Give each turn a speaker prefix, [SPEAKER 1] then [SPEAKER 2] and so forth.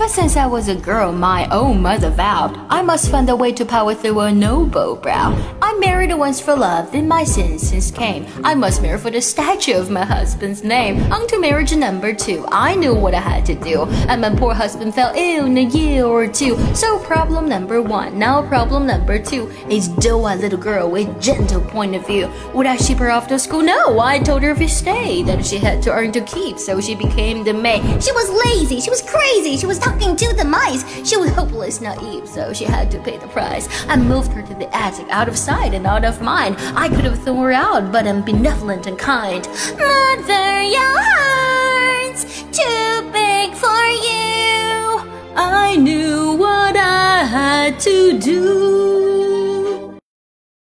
[SPEAKER 1] Ever since I was a girl, my own mother vowed I must find a way to power through a noble brow. I married once for love, then my sins since came. I must marry for the statue of my husband's name. On to marriage number two, I knew what I had to do. And my poor husband fell ill in a year or two. So problem number one, now problem number two is do a little girl with gentle point of view. Would I ship her off to school? No, I told her if she stayed that she had to earn to keep, so she became the maid. She was lazy, she was crazy, she was talking to the mice. She was hopeless, naive, so she had to pay the price. I moved her to the attic, out of sight and out of mind. I could have thrown her out, but I'm benevolent and kind. Mother, your heart's too big for you. I knew what I had to do.